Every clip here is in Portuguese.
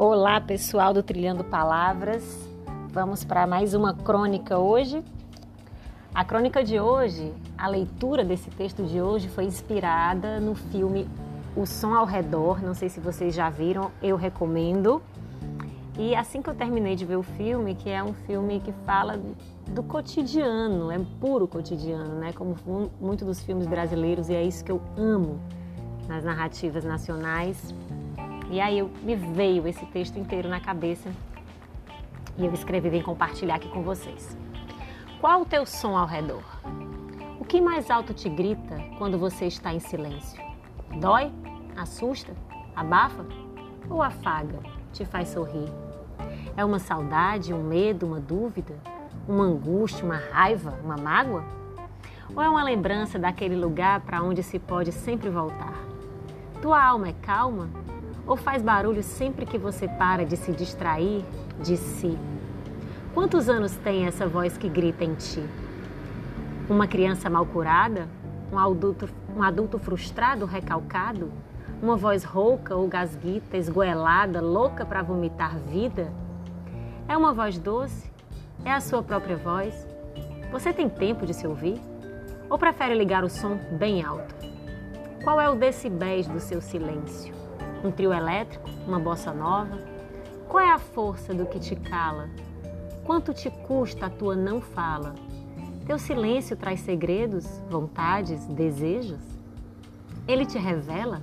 Olá, pessoal do Trilhando Palavras. Vamos para mais uma crônica hoje. A crônica de hoje, a leitura desse texto de hoje foi inspirada no filme O Som ao Redor. Não sei se vocês já viram, eu recomendo. E assim que eu terminei de ver o filme, que é um filme que fala do cotidiano, é puro cotidiano, né? Como muitos dos filmes brasileiros, e é isso que eu amo nas narrativas nacionais. E aí eu, me veio esse texto inteiro na cabeça e eu escrevi vem compartilhar aqui com vocês. Qual o teu som ao redor? O que mais alto te grita quando você está em silêncio? Dói? Assusta? Abafa? Ou afaga? Te faz sorrir? É uma saudade, um medo, uma dúvida? Uma angústia, uma raiva, uma mágoa? Ou é uma lembrança daquele lugar para onde se pode sempre voltar? Tua alma é calma ou faz barulho sempre que você para de se distrair de si? Quantos anos tem essa voz que grita em ti? Uma criança mal curada? Um adulto, um adulto frustrado, recalcado? Uma voz rouca ou gasguita, esgoelada, louca para vomitar vida? É uma voz doce? É a sua própria voz? Você tem tempo de se ouvir? Ou prefere ligar o som bem alto? Qual é o decibéis do seu silêncio? Um trio elétrico? Uma bossa nova? Qual é a força do que te cala? Quanto te custa a tua não fala? Teu silêncio traz segredos, vontades, desejos? Ele te revela?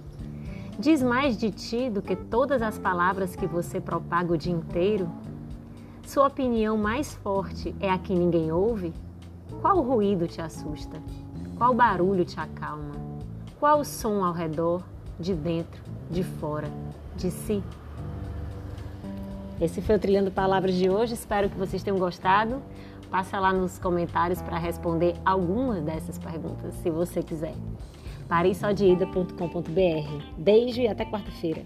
Diz mais de ti do que todas as palavras que você propaga o dia inteiro? Sua opinião mais forte é a que ninguém ouve? Qual ruído te assusta? Qual barulho te acalma? Qual som ao redor, de dentro, de fora, de si? Esse foi o Trilhando Palavras de hoje. Espero que vocês tenham gostado. Passa lá nos comentários para responder algumas dessas perguntas, se você quiser. pareissodeida.com.br. Beijo e até quarta-feira.